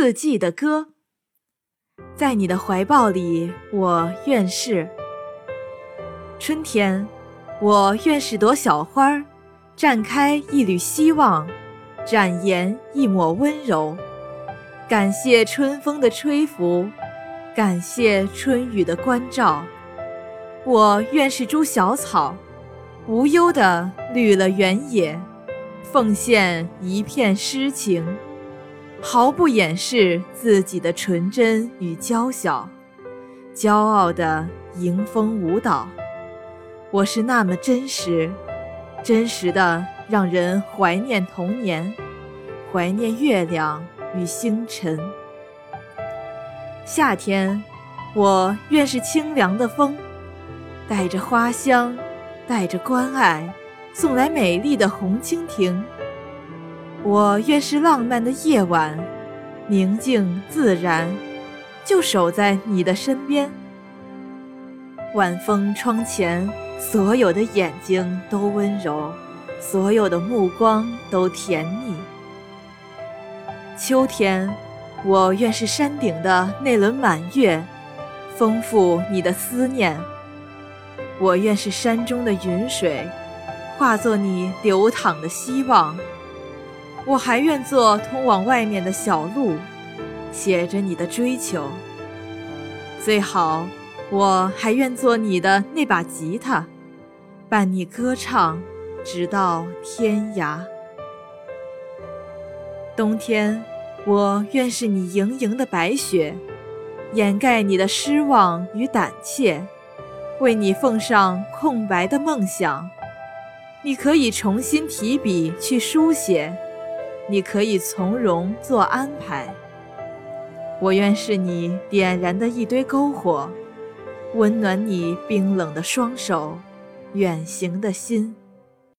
四季的歌，在你的怀抱里，我愿是春天。我愿是朵小花，绽开一缕希望，展颜一抹温柔。感谢春风的吹拂，感谢春雨的关照。我愿是株小草，无忧的绿了原野，奉献一片诗情，毫不掩饰自己的纯真与娇小，骄傲地迎风舞蹈。我是那么真实，真实的让人怀念童年，怀念月亮与星辰。夏天，我愿是清凉的风，带着花香，带着关爱，送来美丽的红蜻蜓。我愿是浪漫的夜晚，宁静自然，就守在你的身边。晚风窗前。所有的眼睛都温柔，所有的目光都甜蜜。秋天，我愿是山顶的那轮满月，丰富你的思念。我愿是山中的云水，化作你流淌的希望。我还愿做通往外面的小路，写着你的追求。最好。我还愿做你的那把吉他，伴你歌唱，直到天涯。冬天，我愿是你盈盈的白雪，掩盖你的失望与胆怯，为你奉上空白的梦想。你可以重新提笔去书写，你可以从容做安排。我愿是你点燃的一堆篝火。温暖你冰冷的双手，远行的心。